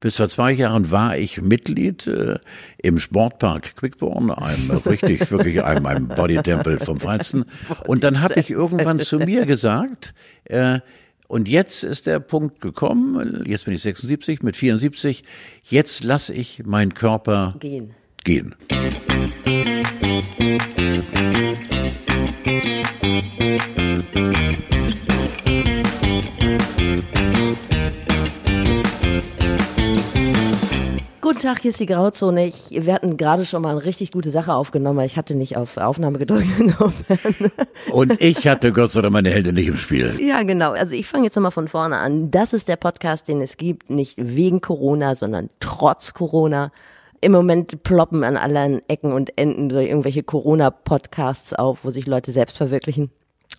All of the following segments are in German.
Bis vor zwei Jahren war ich Mitglied äh, im Sportpark Quickborn, einem richtig, wirklich einem, einem Bodytempel vom Feinsten. Und dann habe ich irgendwann zu mir gesagt, äh, und jetzt ist der Punkt gekommen, jetzt bin ich 76, mit 74, jetzt lasse ich meinen Körper gehen. gehen. Guten Tag, hier ist die Grauzone. Ich, wir hatten gerade schon mal eine richtig gute Sache aufgenommen. Ich hatte nicht auf Aufnahme gedrückt. Und ich hatte Gott sei Dank meine Hände nicht im Spiel. Ja, genau. Also ich fange jetzt nochmal von vorne an. Das ist der Podcast, den es gibt, nicht wegen Corona, sondern trotz Corona. Im Moment ploppen an allen Ecken und Enden so irgendwelche Corona-Podcasts auf, wo sich Leute selbst verwirklichen.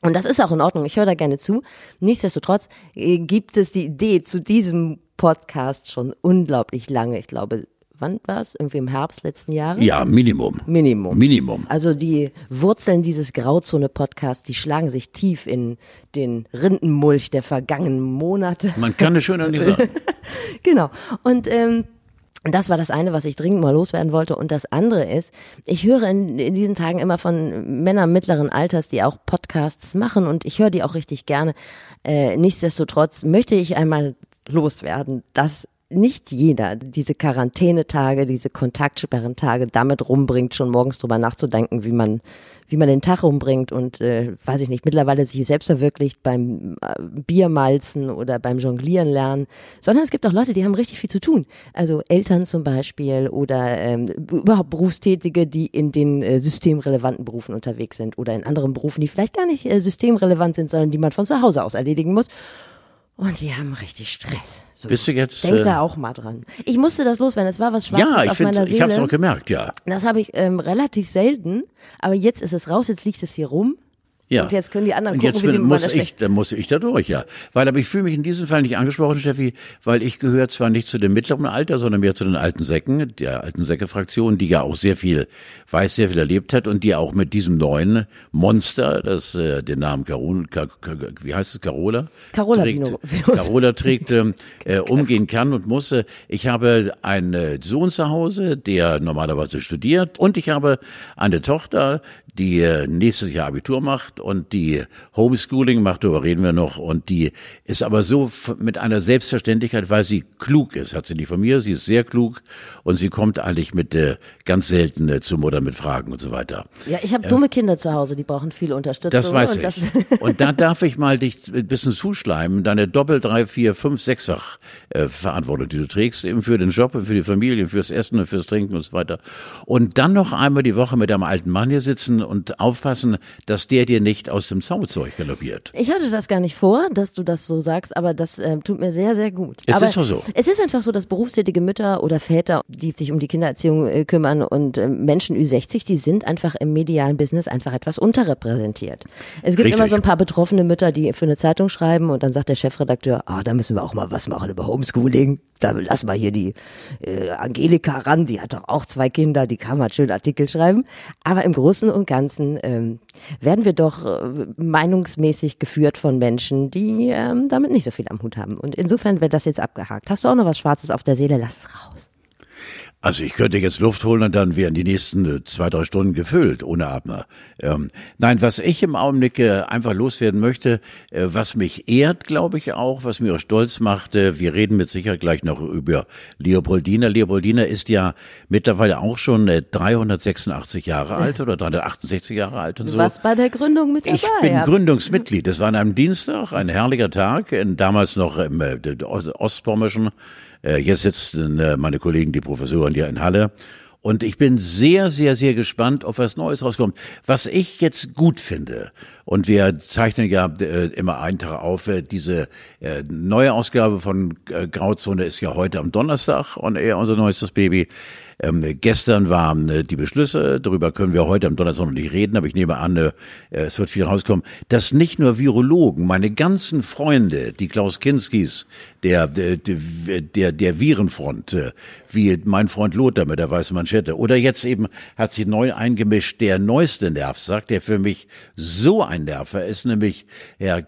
Und das ist auch in Ordnung. Ich höre da gerne zu. Nichtsdestotrotz äh, gibt es die Idee zu diesem Podcast schon unglaublich lange. Ich glaube, wann war es? Irgendwie im Herbst letzten Jahres? Ja, Minimum. Minimum. Minimum. Also die Wurzeln dieses Grauzone-Podcasts, die schlagen sich tief in den Rindenmulch der vergangenen Monate. Man kann es schöner nicht sagen. genau. Und ähm, das war das eine, was ich dringend mal loswerden wollte. Und das andere ist, ich höre in, in, diesen Tagen immer von Männern mittleren Alters, die auch Podcasts machen und ich höre die auch richtig gerne. Äh, nichtsdestotrotz möchte ich einmal loswerden, dass nicht jeder diese Quarantänetage, diese Kontaktsperrentage damit rumbringt, schon morgens drüber nachzudenken, wie man, wie man den Tag rumbringt und äh, weiß ich nicht, mittlerweile sich selbst verwirklicht beim äh, Biermalzen oder beim Jonglieren lernen, sondern es gibt auch Leute, die haben richtig viel zu tun. Also Eltern zum Beispiel oder ähm, überhaupt Berufstätige, die in den äh, systemrelevanten Berufen unterwegs sind oder in anderen Berufen, die vielleicht gar nicht äh, systemrelevant sind, sondern die man von zu Hause aus erledigen muss. Und die haben richtig Stress. So. Bist du jetzt? Denk äh, da auch mal dran. Ich musste das loswerden. Es war was Schwarzes ja, ich auf find, meiner Seele. Ich habe es auch gemerkt, ja. Das habe ich ähm, relativ selten. Aber jetzt ist es raus. Jetzt liegt es hier rum. Ja. Und jetzt können die anderen und gucken, jetzt wie sie muss ich, dann muss ich da durch, ja. Weil, aber ich fühle mich in diesem Fall nicht angesprochen, Steffi, weil ich gehöre zwar nicht zu dem mittleren Alter, sondern mehr zu den alten Säcken, der alten Säcke-Fraktion, die ja auch sehr viel weiß, sehr viel erlebt hat und die auch mit diesem neuen Monster, das äh, den Namen Carola, wie heißt es, Carola? Carola trägt, Vino. Carola trägt, ähm, äh, umgehen kann und muss. Äh, ich habe einen Sohn zu Hause, der normalerweise studiert und ich habe eine Tochter, die äh, nächstes Jahr Abitur macht und die Homeschooling macht, darüber reden wir noch, und die ist aber so mit einer Selbstverständlichkeit, weil sie klug ist, hat sie nicht von mir, sie ist sehr klug und sie kommt eigentlich mit äh, ganz selten äh, zur Mutter mit Fragen und so weiter. Ja, ich habe äh, dumme Kinder zu Hause, die brauchen viel Unterstützung. Das weiß und ich. Das und da darf ich mal dich ein bisschen zuschleimen, deine Doppel-, drei-, vier-, fünf-, sechsfach äh, Verantwortung, die du trägst, eben für den Job, für die Familie, fürs Essen und fürs Trinken und so weiter. Und dann noch einmal die Woche mit einem alten Mann hier sitzen und aufpassen, dass der dir nicht aus dem Zaubezeug galoppiert. Ich hatte das gar nicht vor, dass du das so sagst, aber das äh, tut mir sehr, sehr gut. Es aber ist doch so. Es ist einfach so, dass berufstätige Mütter oder Väter, die sich um die Kindererziehung äh, kümmern und äh, Menschen Ü60, die sind einfach im medialen Business einfach etwas unterrepräsentiert. Es gibt Richtig. immer so ein paar betroffene Mütter, die für eine Zeitung schreiben und dann sagt der Chefredakteur, ah, da müssen wir auch mal was machen über Homeschooling. Da lassen wir hier die äh, Angelika ran, die hat doch auch zwei Kinder, die kann mal schön Artikel schreiben. Aber im Großen und Ganzen ähm, werden wir doch äh, meinungsmäßig geführt von Menschen, die ähm, damit nicht so viel am Hut haben. Und insofern wird das jetzt abgehakt. Hast du auch noch was Schwarzes auf der Seele? Lass es raus. Also ich könnte jetzt Luft holen und dann wären die nächsten äh, zwei, drei Stunden gefüllt ohne Abner. Ähm, nein, was ich im Augenblick äh, einfach loswerden möchte, äh, was mich ehrt, glaube ich auch, was mir auch stolz macht, äh, wir reden mit Sicherheit gleich noch über Leopoldina. Leopoldina ist ja mittlerweile auch schon äh, 386 Jahre alt oder 368 Jahre alt und Du so. warst bei der Gründung mit dabei. Ich bin ja. Gründungsmitglied. Das war an einem Dienstag, ein herrlicher Tag, in, damals noch im äh, Ostpommerschen. Äh, jetzt sitzen äh, meine Kollegen, die Professoren hier in Halle. Und ich bin sehr, sehr, sehr gespannt, ob was Neues rauskommt. Was ich jetzt gut finde, und wir zeichnen ja äh, immer einen Tag auf, äh, diese äh, neue Ausgabe von äh, Grauzone ist ja heute am Donnerstag und eher unser neuestes Baby. Ähm, gestern waren äh, die Beschlüsse, darüber können wir heute am Donnerstag noch nicht reden, aber ich nehme an, äh, es wird viel rauskommen, dass nicht nur Virologen, meine ganzen Freunde, die Klaus Kinskis, der, der, der, der Virenfront, äh, wie mein Freund Lothar mit der weißen Manschette, oder jetzt eben hat sich neu eingemischt der neueste Nerv, sagt der für mich so ein Nerver ist, nämlich Herr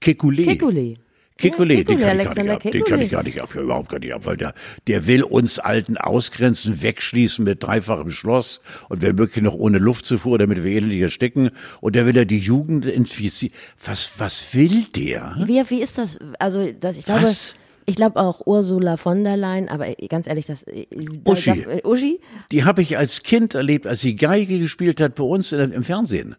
Kekulé. Kekulé. Kekulé, Ja, den kann ich gar nicht ab. Den kann ich gar nicht ab, ja, überhaupt gar nicht ab, weil der, der will uns Alten ausgrenzen, wegschließen mit dreifachem Schloss und wenn möglich noch ohne Luftzufuhr, damit wir elendig ersticken. Und der will ja die Jugend infizieren. Was, was will der? Wie, wie ist das? Also, das, ich glaube, Was? ich glaube auch Ursula von der Leyen, aber ganz ehrlich, das äh, Uschi. Da, äh, Uschi? Die habe ich als Kind erlebt, als sie Geige gespielt hat bei uns im Fernsehen.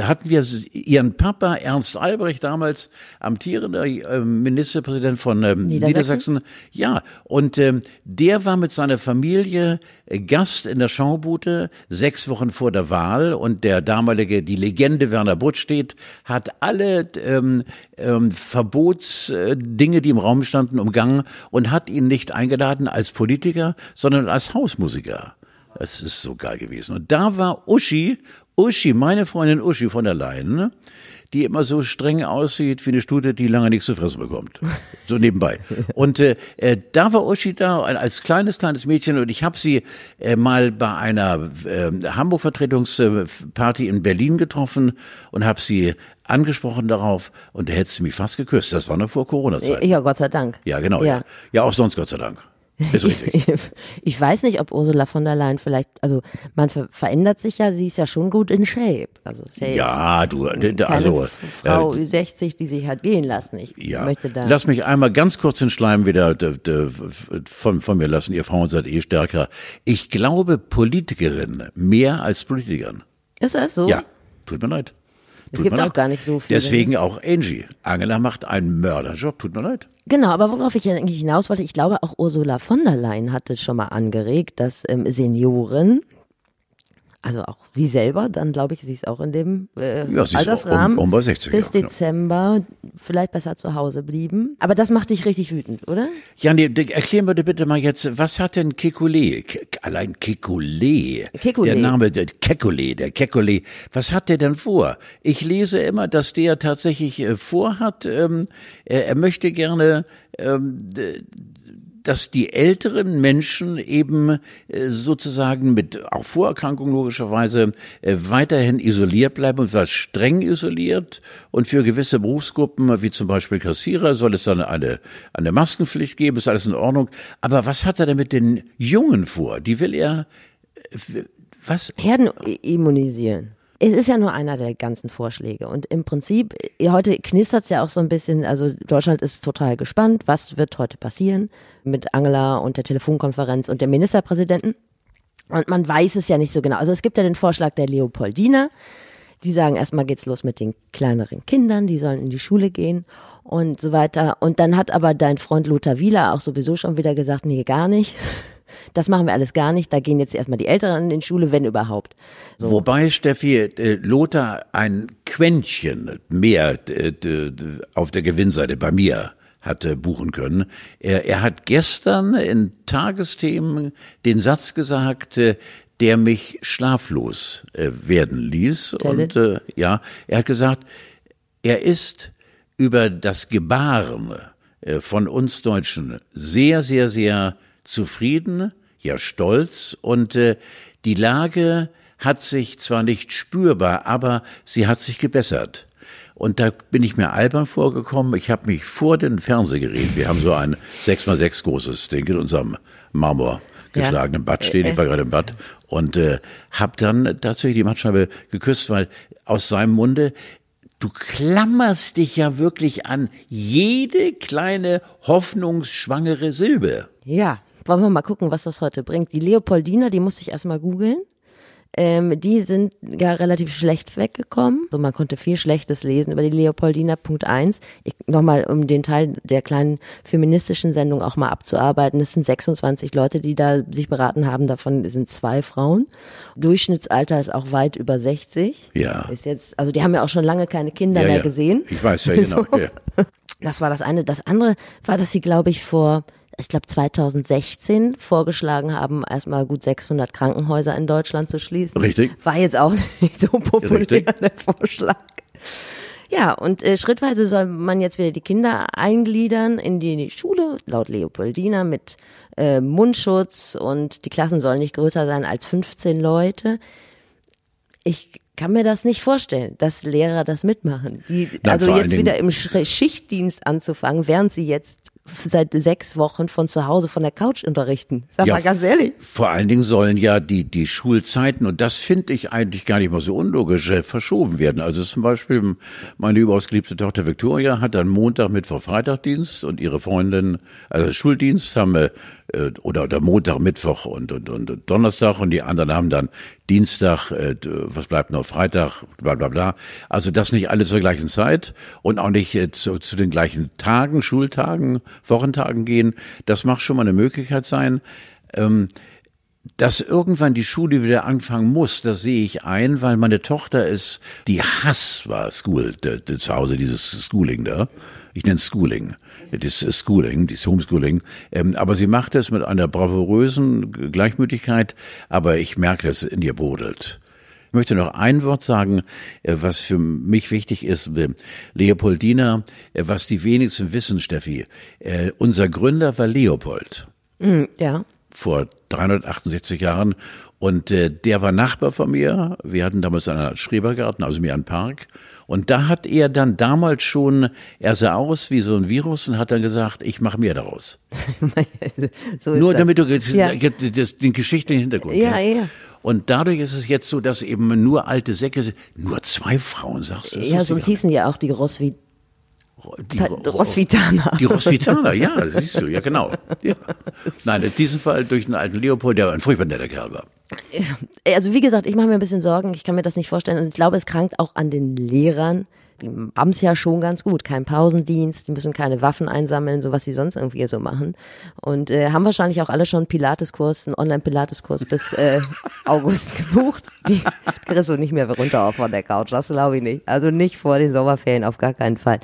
Da hatten wir ihren Papa Ernst Albrecht damals amtierender äh, Ministerpräsident von ähm, Niedersachsen? Niedersachsen. Ja, und ähm, der war mit seiner Familie äh, Gast in der Schaubude sechs Wochen vor der Wahl und der damalige, die Legende Werner Buttstedt hat alle ähm, ähm, Verbotsdinge, die im Raum standen, umgangen und hat ihn nicht eingeladen als Politiker, sondern als Hausmusiker. Das ist so geil gewesen. Und da war Uschi, Uschi, meine Freundin Uschi von der Leyen, ne? die immer so streng aussieht wie eine Stute, die lange nichts zu fressen bekommt. So nebenbei. Und äh, äh, da war Uschi da als kleines, kleines Mädchen und ich habe sie äh, mal bei einer äh, Hamburg-Vertretungsparty in Berlin getroffen und habe sie angesprochen darauf und da hätte sie mich fast geküsst. Das war noch vor Corona-Zeit. Ja, Gott sei Dank. Ja, genau. Ja. ja, auch sonst Gott sei Dank. Ist richtig. Ich weiß nicht, ob Ursula von der Leyen vielleicht, also man ver verändert sich ja, sie ist ja schon gut in Shape. Also ja Ja, du, also, Frau äh, Ü60, die sich hat gehen lassen. Ich ja. möchte da. Lass mich einmal ganz kurz den Schleim wieder von, von mir lassen. Ihr Frauen seid eh stärker. Ich glaube Politikerinnen mehr als Politikern. ist das so? Ja, tut mir leid. Es gibt auch leid. gar nicht so viele. Deswegen auch Angie. Angela macht einen Mörderjob, tut mir leid. Genau, aber worauf ich eigentlich hinaus wollte, ich glaube auch Ursula von der Leyen hatte schon mal angeregt, dass ähm, Senioren, also auch sie selber, dann glaube ich, sie ist auch in dem äh, Ja, sie ist Altersrahmen um- um bei 60, bis ja, genau. Dezember vielleicht besser zu Hause blieben. Aber das macht dich richtig wütend, oder? Ja, nee, d- erklär mir bitte mal jetzt, was hat denn Kekulé? Ke- Allein Kekulé. Kekulé. Der Name, der Kekulé, der Kekulé. Was hat der denn vor? Ich lese immer, dass der tatsächlich äh, vorhat, ähm, er, er möchte gerne, ähm, dass die älteren Menschen eben äh, sozusagen mit auch Vorerkrankungen logischerweise äh, weiterhin isoliert bleiben und zwar streng isoliert und für gewisse Berufsgruppen wie zum Beispiel Kassierer soll es dann eine eine Maskenpflicht geben, ist alles in Ordnung. Aber was hat er denn mit den Jungen vor? Die will er äh, was? Herden immunisieren. Es ist ja nur einer der ganzen Vorschläge. Und im Prinzip, heute knistert es ja auch so ein bisschen, also Deutschland ist total gespannt, was wird heute passieren mit Angela und der Telefonkonferenz und dem Ministerpräsidenten. Und man weiß es ja nicht so genau. Also es gibt ja den Vorschlag der Leopoldina. Die sagen, erstmal geht's los mit den kleineren Kindern, die sollen in die Schule gehen und so weiter. Und dann hat aber dein Freund Lothar Wieler auch sowieso schon wieder gesagt, nee, gar nicht. Das machen wir alles gar nicht. Da gehen jetzt erstmal die Älteren in die Schule, wenn überhaupt. Wobei, Steffi, äh, Lothar ein Quäntchen mehr äh, auf der Gewinnseite bei mir hatte buchen können. Er, er hat gestern in Tagesthemen den Satz gesagt, äh, der mich schlaflos äh, werden ließ. Tell Und äh, ja, er hat gesagt, er ist über das Gebaren äh, von uns Deutschen sehr, sehr, sehr zufrieden, ja stolz und äh, die Lage hat sich zwar nicht spürbar, aber sie hat sich gebessert. Und da bin ich mir albern vorgekommen. Ich habe mich vor den Fernsehgerät, wir haben so ein 6x6 großes Ding in unserem Marmor geschlagenen Bad stehen. Ich war gerade im Bad und äh, habe dann tatsächlich die Mattscheibe geküsst, weil aus seinem Munde Du klammerst dich ja wirklich an jede kleine hoffnungsschwangere Silbe. Ja, wollen wir mal gucken, was das heute bringt. Die Leopoldiner, die musste ich erstmal googeln. Ähm, die sind ja relativ schlecht weggekommen. So, man konnte viel Schlechtes lesen über die Leopoldiner. Punkt eins. Nochmal, um den Teil der kleinen feministischen Sendung auch mal abzuarbeiten. Es sind 26 Leute, die da sich beraten haben. Davon sind zwei Frauen. Durchschnittsalter ist auch weit über 60. Ja. Ist jetzt, also die haben ja auch schon lange keine Kinder mehr gesehen. Ich weiß ja genau. So. Ja. Das war das eine. Das andere war, dass sie, glaube ich, vor, ich glaube 2016 vorgeschlagen haben, erstmal gut 600 Krankenhäuser in Deutschland zu schließen. Richtig. War jetzt auch nicht so populär, Richtig. der Vorschlag. Ja, und äh, schrittweise soll man jetzt wieder die Kinder eingliedern in die Schule, laut Leopoldina, mit äh, Mundschutz und die Klassen sollen nicht größer sein als 15 Leute. Ich kann mir das nicht vorstellen, dass Lehrer das mitmachen. Die, Nein, also jetzt wieder im Sch- Schichtdienst anzufangen, während sie jetzt seit sechs Wochen von zu Hause von der Couch unterrichten. Sag mal ganz ehrlich. Vor allen Dingen sollen ja die, die Schulzeiten, und das finde ich eigentlich gar nicht mal so unlogisch, äh, verschoben werden. Also zum Beispiel meine überaus geliebte Tochter Victoria hat dann Montag, Mittwoch, Freitagdienst und ihre Freundin, also Schuldienst haben äh, äh, oder, oder Montag, Mittwoch und, und, und Donnerstag und die anderen haben dann Dienstag, äh, was bleibt noch, Freitag, bla bla bla. Also das nicht alles zur gleichen Zeit und auch nicht äh, zu, zu den gleichen Tagen, Schultagen, Wochentagen gehen. Das mag schon mal eine Möglichkeit sein. Ähm, dass irgendwann die Schule wieder anfangen muss, das sehe ich ein, weil meine Tochter ist, die Hass war School, de, de, zu Hause dieses Schooling da. Ich nenne es Schooling. Das ist Schooling, das Homeschooling. Ähm, aber sie macht es mit einer bravourösen Gleichmütigkeit, aber ich merke, dass es in ihr brodelt. Ich möchte noch ein Wort sagen, äh, was für mich wichtig ist. Äh, Leopoldina, äh, was die wenigsten wissen, Steffi. Unser Gründer war Leopold Mm, ja. vor 368 Jahren. Und äh, der war Nachbar von mir. Wir hatten damals einen Schrebergarten, also mir einen Park. Und da hat er dann damals schon, er sah aus wie so ein Virus und hat dann gesagt, ich mache mehr daraus. so ist Nur das. damit du Ja. den geschichtlichen Hintergrund Ja, kennst. ja. Und dadurch ist es jetzt so, dass eben nur alte Säcke sind. Nur zwei Frauen, sagst du? Ja, sonst hießen ja auch die nicht. die, Rosvitaner. Die Rosvitaner, ja, siehst du, ja genau. Ja. Nein, in diesem Fall durch den alten Leopold, der ein furchtbar netter Kerl war. Also wie gesagt, ich mache mir ein bisschen Sorgen, ich kann mir das nicht vorstellen und ich glaube, es krankt auch an den Lehrern. Die haben es ja schon ganz gut, kein Pausendienst, die müssen keine Waffen einsammeln, so was sie sonst irgendwie so machen. Und äh, haben wahrscheinlich auch alle schon einen Pilateskurs, einen Online-Pilateskurs bis äh, August gebucht. Die kriegst du nicht mehr runter auch von der Couch, das glaube ich nicht. Also nicht vor den Sommerferien, auf gar keinen Fall.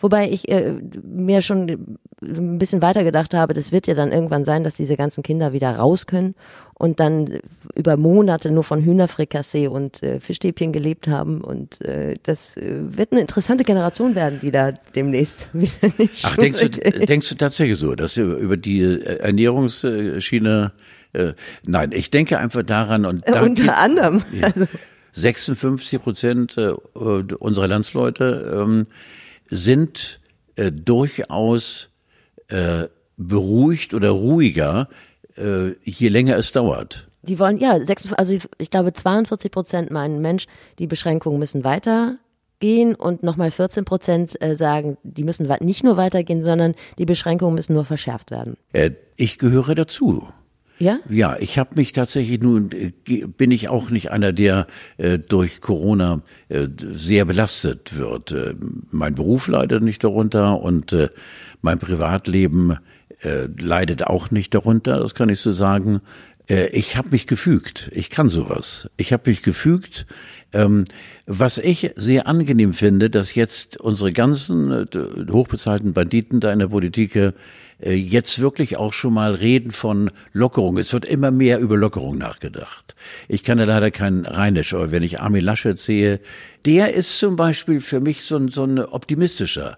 Wobei ich äh, mir schon ein bisschen weiter gedacht habe, das wird ja dann irgendwann sein, dass diese ganzen Kinder wieder raus können und dann über Monate nur von Hühnerfrikassee und äh, Fischstäbchen gelebt haben. Und äh, das äh, wird eine interessante Generation werden, die da demnächst wieder nicht Ach, denkst du, denkst du tatsächlich so, dass über die äh, Ernährungsschiene, äh, nein, ich denke einfach daran und da Unter anderem. Ja. Also, 56 Prozent äh, unserer Landsleute ähm, sind äh, durchaus äh, beruhigt oder ruhiger, äh, je länger es dauert. die wollen, ja, sechs, also ich glaube 42 Prozent meinen Mensch, die Beschränkungen müssen weitergehen und nochmal 14 Prozent äh, sagen, die müssen nicht nur weitergehen, sondern die Beschränkungen müssen nur verschärft werden. Äh, ich gehöre dazu. Ja? Ja, ich habe mich tatsächlich nun äh, bin ich auch nicht einer, der äh, durch Corona äh, sehr belastet wird. Äh, mein Beruf leidet nicht darunter und mein Privatleben äh, leidet auch nicht darunter, das kann ich so sagen. Äh, ich habe mich gefügt. Ich kann sowas. Ich habe mich gefügt. Ähm, was ich sehr angenehm finde, dass jetzt unsere ganzen äh, hochbezahlten Banditen da in der Politik äh, jetzt wirklich auch schon mal reden von Lockerung. Es wird immer mehr über Lockerung nachgedacht. Ich kann ja leider kein Rheinisch, aber wenn ich Armin Laschet sehe, der ist zum Beispiel für mich so ein, so ein optimistischer.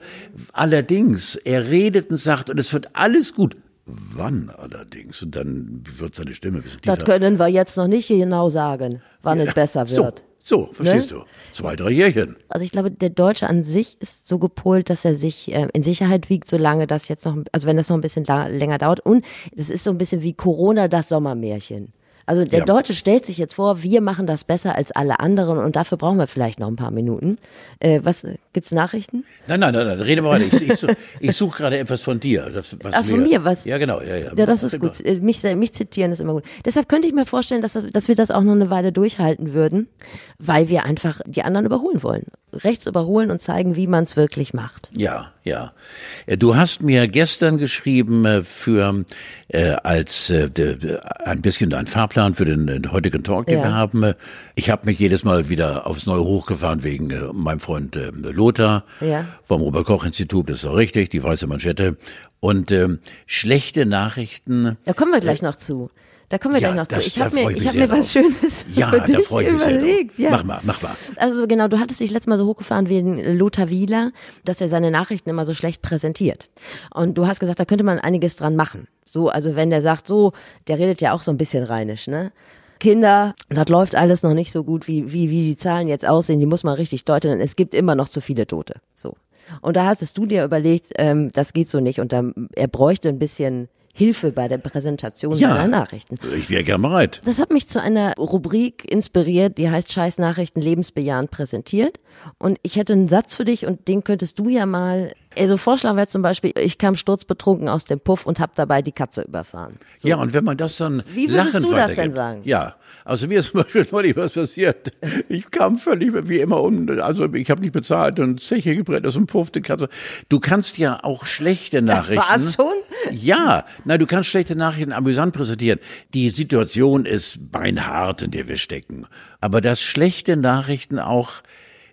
Allerdings, er redet und sagt, und es wird alles gut. Wann allerdings? Und dann wird seine Stimme ein bisschen tiefer. Das können wir jetzt noch nicht genau sagen, wann es besser wird. so, verstehst du? Zwei, drei Jährchen. Also ich glaube, der Deutsche an sich ist so gepolt, dass er sich äh, in Sicherheit wiegt, solange das jetzt noch, also wenn das noch ein bisschen länger dauert. Und es ist so ein bisschen wie Corona das Sommermärchen. Also der Ja. Deutsche stellt sich jetzt vor, wir machen das besser als alle anderen und dafür brauchen wir vielleicht noch ein paar Minuten. Äh, was gibt's Nachrichten? Nein, nein, nein, nein rede mal weiter. Ich, ich, such- suche gerade etwas von dir. Das, was Ah, von mir, was? Ja, genau. Ja, ja. Ja, das ist gut. Mich, mich zitieren ist immer gut. Deshalb könnte ich mir vorstellen, dass, dass wir das auch noch eine Weile durchhalten würden, weil wir einfach die anderen überholen wollen. Rechts überholen und zeigen, wie man es wirklich macht. Ja, ja. Äh, Du hast mir gestern geschrieben äh, für äh, als äh, ein bisschen ein Fahrplan für den, heutigen Talk, den Ja. wir haben. Äh, Ich habe mich jedes Mal wieder aufs Neue hochgefahren wegen äh, meinem Freund äh, Lothar Ja. vom Robert Koch Institut. Das ist auch richtig, die weiße Manschette. Und ähm, schlechte Nachrichten. Da kommen wir gleich noch zu. Da kommen wir Ja, gleich noch das- zu. Ich habe mir, ich ich hab mir was. Schönes Ja, für da dich freue ich mich sehr drauf. überlegt. Ja. Mach mal, mach mal. Also genau, du hattest dich letztes Mal so hochgefahren wegen Lothar Wieler, dass er seine Nachrichten immer so schlecht präsentiert. Und du hast gesagt, da könnte man einiges dran machen. So, also wenn der sagt, so, der redet ja auch so ein bisschen rheinisch, ne? Kinder, das läuft alles noch nicht so gut, wie, wie, wie die Zahlen jetzt aussehen, die muss man richtig deuten, denn es gibt immer noch zu viele Tote. So. Und da hattest du dir überlegt, ähm, das geht so nicht und da, er bräuchte ein bisschen Hilfe bei der Präsentation Ja. seiner Nachrichten. Ich wäre gern bereit. Das hat mich zu einer Rubrik inspiriert, die heißt Scheiß Nachrichten lebensbejahend präsentiert. Und ich hätte einen Satz für dich und den könntest du ja mal. Also Vorschlag wäre zum Beispiel, ich kam sturzbetrunken aus dem Puff und habe dabei die Katze überfahren. So. Ja, und wenn man das dann Wie würdest lachend du das denn sagen? Ja, also mir ist zum Beispiel neulich was passiert. Ich kam völlig wie immer um, also ich habe nicht bezahlt und Zeche gebrennt aus dem Puff, die Katze. Du kannst ja auch schlechte Nachrichten. war's schon? Ja, na, du kannst schlechte Nachrichten amüsant präsentieren. Die Situation ist beinhart, in der wir stecken. Aber dass schlechte Nachrichten auch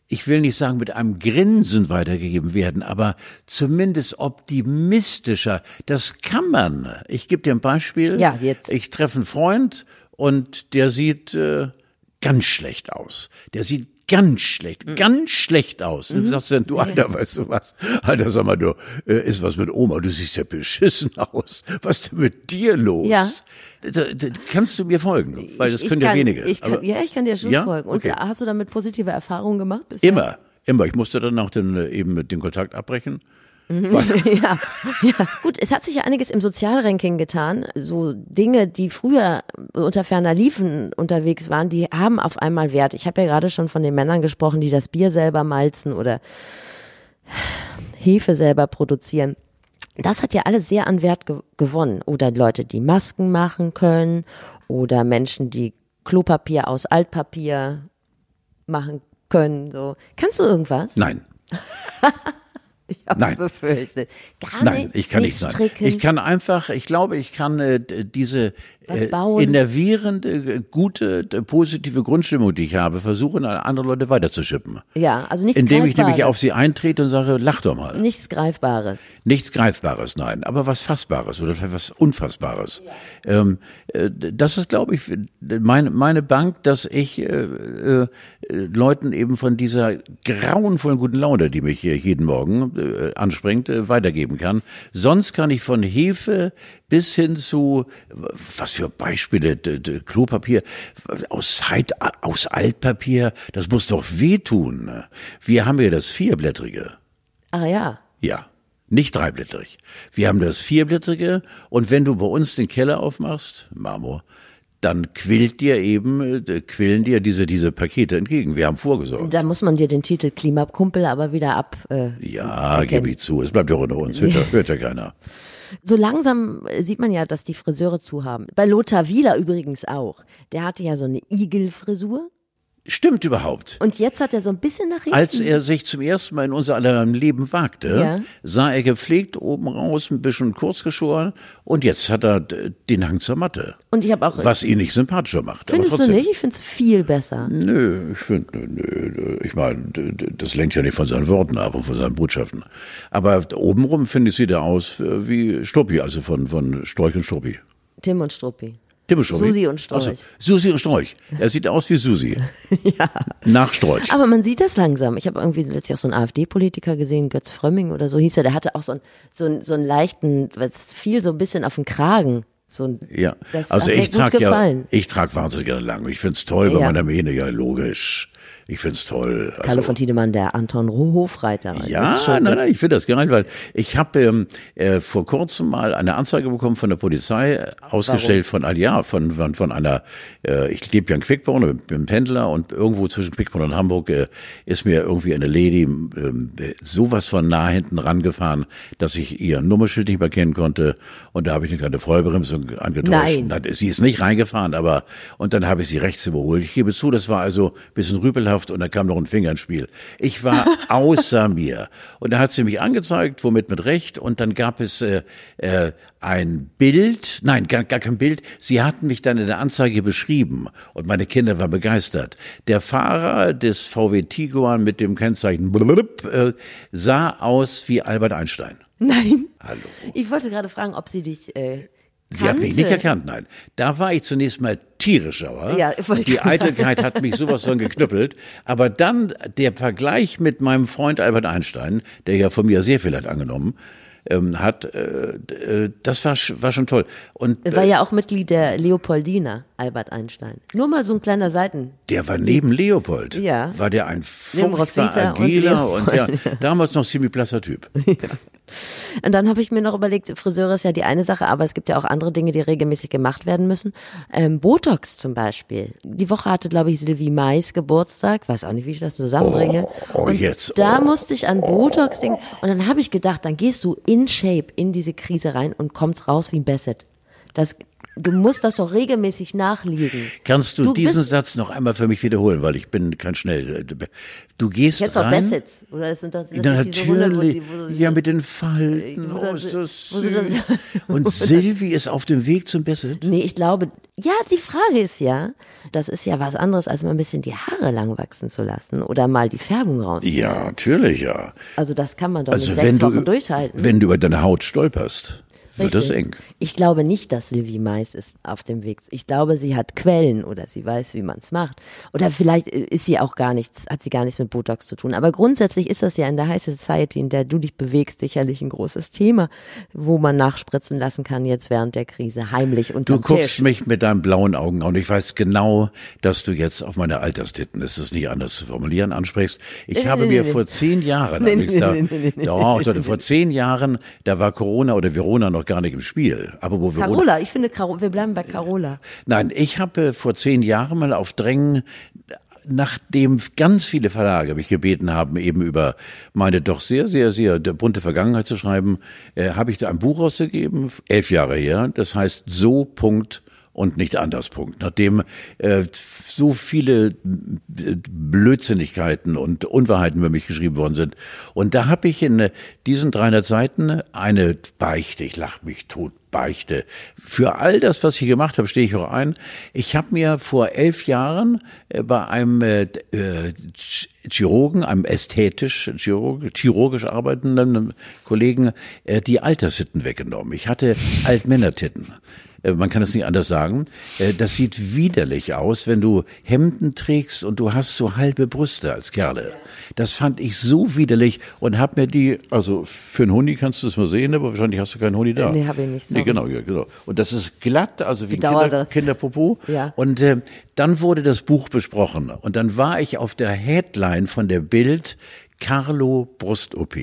ich will nicht sagen mit einem Grinsen weitergegeben werden, aber zumindest optimistischer. Das kann man. Ich gebe dir ein Beispiel. Ja, jetzt. Ich treffe einen Freund und der sieht äh, ganz schlecht aus. Der sieht ganz schlecht, Mhm. ganz schlecht aus. Und du sagst dann, du Alter, weißt du was? Alter, sag mal, du, äh, ist was mit Oma, du siehst ja beschissen aus. Was ist denn mit dir los? Ja. Da, da, kannst du mir folgen? Weil das Ich- ich können ja kann, wenige. Ich kann, Aber ja, ich kann dir schon Ja? folgen. Und Okay. hast du damit positive Erfahrungen gemacht? bisher? Immer, immer. Ich musste dann auch den, äh, eben mit den Kontakt abbrechen. ja, ja. Gut, es hat sich ja einiges im Sozialranking getan. So Dinge, die früher unter ferner Liefen unterwegs waren, die haben auf einmal Wert. Ich habe ja gerade schon von den Männern gesprochen, die das Bier selber malzen oder Hefe selber produzieren. Das hat ja alles sehr an Wert ge gewonnen. Oder Leute, die Masken machen können oder Menschen, die Klopapier aus Altpapier machen können. So. Kannst du irgendwas? Nein, Ich Nein. befürchtet. Gar nein, nicht, ich kann nicht stricken. Ich kann einfach, ich glaube, ich kann äh, diese äh, innervierende, äh, gute, positive Grundstimmung, die ich habe, versuchen, an andere Leute weiterzuschippen. ja, also nichts Indem ich nämlich Greifbares. auf sie eintrete und sage, lach doch mal. Nichts Greifbares. Nichts Greifbares, nein, aber was Fassbares oder was Unfassbares. Ähm, äh, das ist, glaube ich, meine, meine Bank, dass ich äh, äh, Leuten eben von dieser grauenvollen guten Laune, die mich hier jeden Morgen äh, anspringt, äh, weitergeben kann. Sonst kann ich von Hefe bis hin zu, was für Beispiele, d- d- Klopapier aus, Zeit, aus Altpapier, das muss doch wehtun. Wir haben ja das Vierblättrige. Ah ja. Ja, nicht dreiblättrig. Wir haben das vierblättrige und wenn du bei uns den Keller aufmachst, Marmor, dann quillt dir eben, äh, quillen dir diese, diese Pakete entgegen. Wir haben vorgesorgt. Da muss man dir den Titel Klimakumpel aber wieder ab. Äh, Ja, gebe ich zu. Es bleibt ja unter uns. Hört, ja- hört ja keiner. So langsam äh, sieht man ja, dass die Friseure zu haben. Bei Lothar Wieler übrigens auch. Der hatte ja so eine Igelfrisur. Stimmt überhaupt. Und jetzt hat er so ein bisschen nach hinten. Als er sich zum ersten Mal in unser aller Leben wagte, Ja. sah er gepflegt oben raus, ein bisschen kurz geschoren und jetzt hat er den Hang zur Matte. Und ich habe auch. Was ihn nicht sympathischer macht. findest du nicht? Ich find's viel besser. Nö, ich finde, nö, ich meine, das lenkt ja nicht von seinen Worten ab und von seinen Botschaften. Aber obenrum finde ich, sieht er aus äh, wie Struppi, also von, von Storch und Struppi. Tim und Struppi. Struppi. Susi und Storch. Ach so, Susi und Storch. Er sieht aus wie Susi. ja. Nach Storch. Aber man sieht das langsam. Ich habe irgendwie letztlich auch so einen AfD-Politiker gesehen, Götz Frömming oder so hieß er. Der hatte auch so einen, so einen, so einen leichten, was fiel so ein bisschen auf den Kragen. So ein, Ja, das also ich trage ja, gefallen. ich trage wahnsinnig gerne lang. Ich find's toll bei Ja. meiner Mähne, ja logisch. Ich find's toll. Also, Carlo von Tiedemann, der Anton Hofreiter. Ja, nein, nein, ich finde das geil, weil ich habe ähm, äh, vor kurzem mal eine Anzeige bekommen von der Polizei, äh, ausgestellt von, ja, von, von, von einer, äh, ich lebe ja in Quickborn, bin bin Pendler und irgendwo zwischen Quickborn und Hamburg äh, ist mir irgendwie eine Lady ähm, äh, sowas von nah hinten rangefahren, dass ich ihr Nummerschild nicht mehr kennen konnte und da habe ich eine kleine Vollbremsung angetauscht. Nein. Sie ist nicht reingefahren, aber und dann habe ich sie rechts überholt. Ich gebe zu, das war also ein bisschen rüpelhaft und da kam noch ein Finger ins Spiel. Ich war außer mir. Und da hat sie mich angezeigt, womit mit Recht. Und dann gab es äh, äh, ein Bild, nein, gar, gar kein Bild. Sie hatten mich dann in der Anzeige beschrieben und meine Kinder waren begeistert. Der Fahrer des VW Tiguan mit dem Kennzeichen blub, äh, sah aus wie Albert Einstein. Nein. Hallo. Ich wollte gerade fragen, ob sie dich äh, Sie hat mich nicht erkannt, nein. Da war ich zunächst mal tierisch sauer. Ja, Die Eitelkeit hat mich sowas von geknüppelt. Aber dann der Vergleich mit meinem Freund Albert Einstein, der ja von mir sehr viel hat angenommen, ähm, hat, äh, äh, das war, war schon toll. Und Er war äh, ja auch Mitglied der Leopoldina, Albert Einstein. Nur mal so ein kleiner Seiten. der war neben Leopold. Ja. War der ein furchtbar und agiler und, Leopold, ja, damals noch ziemlich blasser Typ. Und dann habe ich mir noch überlegt, Friseure ist ja die eine Sache, aber es gibt ja auch andere Dinge, die regelmäßig gemacht werden müssen. Ähm, Botox zum Beispiel. Die Woche hatte, glaube ich, Sylvie Mais Geburtstag. Weiß auch nicht, wie ich das zusammenbringe. Oh, oh, und jetzt, Da oh. musste ich an Botox denken. Und dann habe ich gedacht, dann gehst du in Shape in diese Krise rein und kommst raus wie ein Bassett. Das, du musst das doch regelmäßig nachlegen. Kannst du, Du diesen Satz noch einmal für mich wiederholen, weil ich bin kein schnell. Du gehst Jetzt auch rein. Bassets. Oder das sind doch das Na, sind diese Hunde, wo natürlich. die- wo ja, mit den Falten. wo Oh, ist das süß. Und Silvi ist auf dem Weg zum Bassett. Nee, ich glaube, ja, die Frage ist ja, das ist ja was anderes, als mal ein bisschen die Haare lang wachsen zu lassen oder mal die Färbung raus. Ja, natürlich, ja. Also das kann man doch Also nicht sechs du, Wochen durchhalten. wenn du über deine Haut stolperst, wird Richtig. eng. Ich glaube nicht, dass Sylvie Mais ist auf dem Weg. Ich glaube, sie hat Quellen oder sie weiß, wie man es macht. Oder vielleicht ist sie auch gar nichts, hat sie gar nichts mit Botox zu tun. Aber grundsätzlich ist das ja in der High Society, in der du dich bewegst, sicherlich ein großes Thema, wo man nachspritzen lassen kann jetzt während der Krise heimlich unter Du guckst mich mit deinen blauen Augen an und ich weiß genau, dass du jetzt auf meine Alterstitten, ist es nicht anders zu formulieren, ansprichst. Ich habe mir vor zehn Jahren, Nee, nee, vor zehn Jahren, da war Corona oder Verona noch gar nicht im Spiel. Aber wo Verona, Carola, ich finde, Caro, wir bleiben bei Carola. Nein, ich habe äh, vor zehn Jahren mal auf Drängen, nachdem ganz viele Verlage mich gebeten haben, eben über meine doch sehr, sehr, sehr bunte Vergangenheit zu schreiben, äh, habe ich da ein Buch rausgegeben, elf Jahre her, das heißt So, Punkt und nicht anders, Punkt. Nachdem äh, so viele äh, Blödsinnigkeiten und Unwahrheiten über mich geschrieben worden sind. Und da habe ich in äh, diesen 300 Seiten eine Beichte, ich lach mich tot, Beichte. Für all das, was ich gemacht habe, stehe ich auch ein. Ich habe mir vor elf Jahren äh, bei einem äh, Chirurgen, einem ästhetisch Chirurg, chirurgisch arbeitenden Kollegen, äh, die Alterssitten weggenommen. Ich hatte Altmännertitten man kann es nicht anders sagen. Äh, Das sieht widerlich aus, wenn du Hemden trägst und du hast so halbe Brüste als Kerle. Das fand ich so widerlich und hab mir die, also für einen Huni kannst du es mal sehen, aber wahrscheinlich hast du keinen Huni da. Nee, hab ich nicht, Nee, sorry. genau, ja, genau. Und das ist glatt, also wie ein Bedauere Kinder. Kinderpopo. Ja. Und äh, dann wurde das Buch besprochen und dann war ich auf der Headline von der Bild Carlo Brust-OP.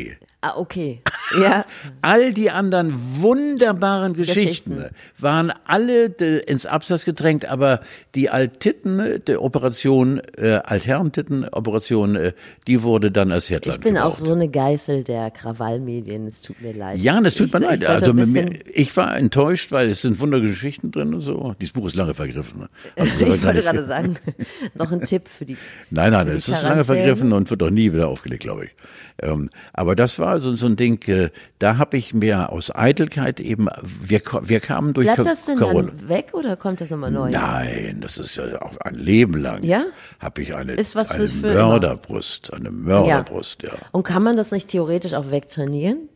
Ah, okay. Ja. All die anderen wunderbaren Geschichten, Geschichten. waren alle de, ins Absatz gedrängt, aber die Alttitten, der Operation, äh, Altherrentitten-Operation, äh, die wurde dann als Headline Ich bin auch gebraucht. so eine Geißel der Krawallmedien. Es tut mir leid. Ja, das tut Ich- mir leid. Also mir, ich war enttäuscht, weil es sind Wundergeschichten drin und so. Dieses Buch ist lange vergriffen. Also, Ich wollte gerade sagen, noch ein Tipp für die. Nein, nein, die es ist lange vergriffen und wird auch nie wieder aufgelegt, glaube ich. Ähm, aber das war so, so ein Ding, äh, da habe ich mir aus Eitelkeit eben, wir, wir kamen durch Bleibt das denn Corona. dann weg oder kommt das nochmal neu? Nein, das ist ja auch ein Leben lang. Ja? Habe ich eine, Ist was für- eine für. Mörderbrust, eine Mörderbrust, ja. Und kann man das nicht theoretisch auch wegtrainieren?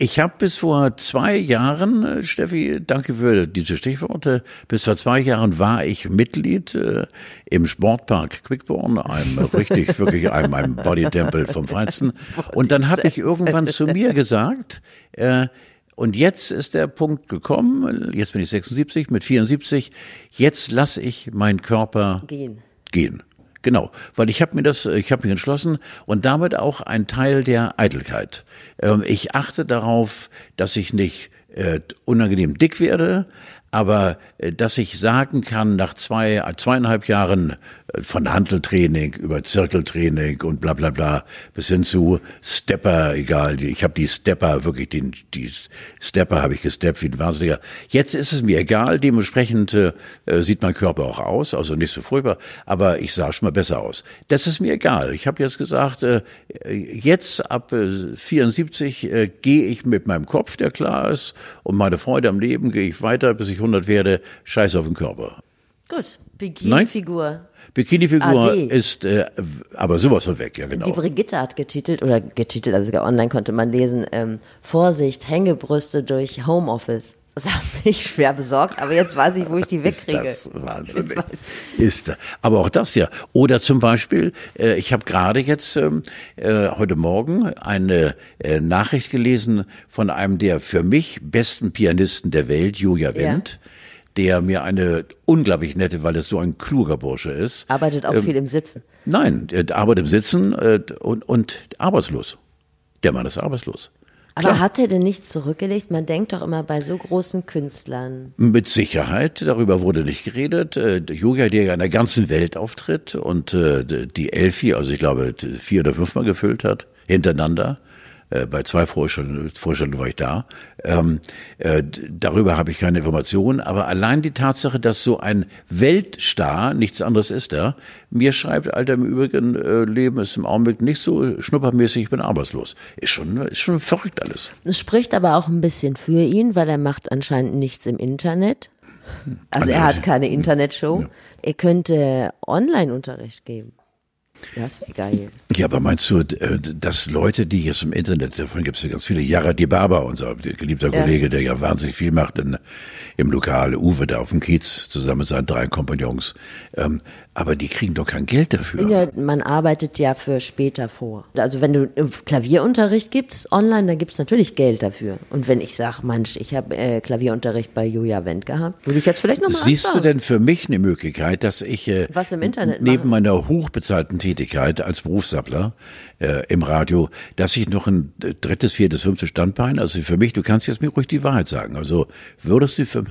Ich habe bis vor zwei Jahren, äh, Steffi, danke für diese Stichworte, bis vor zwei Jahren war ich Mitglied äh, im Sportpark Quickborn, einem richtig, wirklich einem, einem Bodytempel vom Feinsten. Und dann habe ich irgendwann zu mir gesagt, äh, und jetzt ist der Punkt gekommen, jetzt bin ich 76, mit 74, jetzt lasse ich meinen Körper Gehen. gehen. Genau, weil ich habe mir das, ich habe mich entschlossen und damit auch ein Teil der Eitelkeit. Ähm, ich achte darauf, dass ich nicht äh, unangenehm dick werde, aber äh, dass ich sagen kann, nach zwei, äh, zweieinhalb Jahren äh, von Handeltraining über Zirkeltraining und bla bla bla bis hin zu Stepper, egal, ich habe die Stepper, wirklich den, die Stepper habe ich gesteppt wie ein Wahnsinniger. Jetzt ist es mir egal, dementsprechend äh, sieht mein Körper auch aus, also nicht so furchtbar, aber ich sah schon mal besser aus. Das ist mir egal. Ich habe jetzt gesagt, äh, jetzt ab äh, 74 äh, gehe ich mit meinem Kopf, der klar ist, und meine Freude am Leben gehe ich weiter, bis ich 100 werde, scheiß auf den Körper. Gut. Bikini-Figur. Bikini-Figur ist äh, aber sowas von weg, ja Die genau. Brigitte hat getitelt, oder getitelt, also sogar online konnte man lesen, ähm, Vorsicht, Hängebrüste durch Homeoffice. Das hat mich schwer besorgt, aber jetzt weiß ich, wo ich die wegkriege. Ist das wahnsinnig. Ist, aber auch das ja. Oder zum Beispiel, äh, ich habe gerade jetzt ähm, äh, heute Morgen eine äh, Nachricht gelesen von einem der für mich besten Pianisten der Welt, Julia Wendt. Ja der mir eine unglaublich nette, weil es so ein kluger Bursche ist. Arbeitet auch ähm, viel im Sitzen. Nein, er arbeitet im Sitzen äh, und, und arbeitslos. Der Mann ist arbeitslos. Aber Klar. hat er denn nichts zurückgelegt? Man denkt doch immer bei so großen Künstlern. Mit Sicherheit, darüber wurde nicht geredet. Äh, Julia, der ja in der ganzen Welt auftritt und äh, die Elfi, also ich glaube vier oder fünfmal gefüllt hat, hintereinander. Äh, bei zwei Vorstellungen, Vorstellungen war ich da. Ähm, äh, darüber habe ich keine Informationen, aber allein die Tatsache, dass so ein Weltstar, nichts anderes ist er, mir schreibt, Alter, im Übrigen, äh, Leben ist im Augenblick nicht so schnuppermäßig, ich bin arbeitslos. Ist schon, ist schon verrückt alles. Es spricht aber auch ein bisschen für ihn, weil er macht anscheinend nichts im Internet. Also er hat keine Internetshow. Ja. Er könnte Online-Unterricht geben. Das wäre geil. Ja, aber meinst du, äh, dass Leute, die jetzt im Internet, davon gibt es ja ganz viele, Yara Dibaba, unser geliebter ja. Kollege, der ja wahnsinnig viel macht in, im Lokal, Uwe da auf dem Kiez, zusammen mit seinen drei Kompagnons, ähm, aber die kriegen doch kein Geld dafür. Ja, man arbeitet ja für später vor. Also wenn du Klavierunterricht gibst online, dann gibt es natürlich Geld dafür. Und wenn ich sage, Mensch, ich habe äh, Klavierunterricht bei Julia Wendt gehabt, würde ich jetzt vielleicht nochmal Siehst anfangen. du denn für mich eine Möglichkeit, dass ich äh, Was im Internet neben mache? meiner hochbezahlten Tätigkeit als Berufssappler äh, im Radio, dass ich noch ein drittes, viertes, fünftes Standbein, also für mich, du kannst jetzt mir ruhig die Wahrheit sagen. Also würdest du für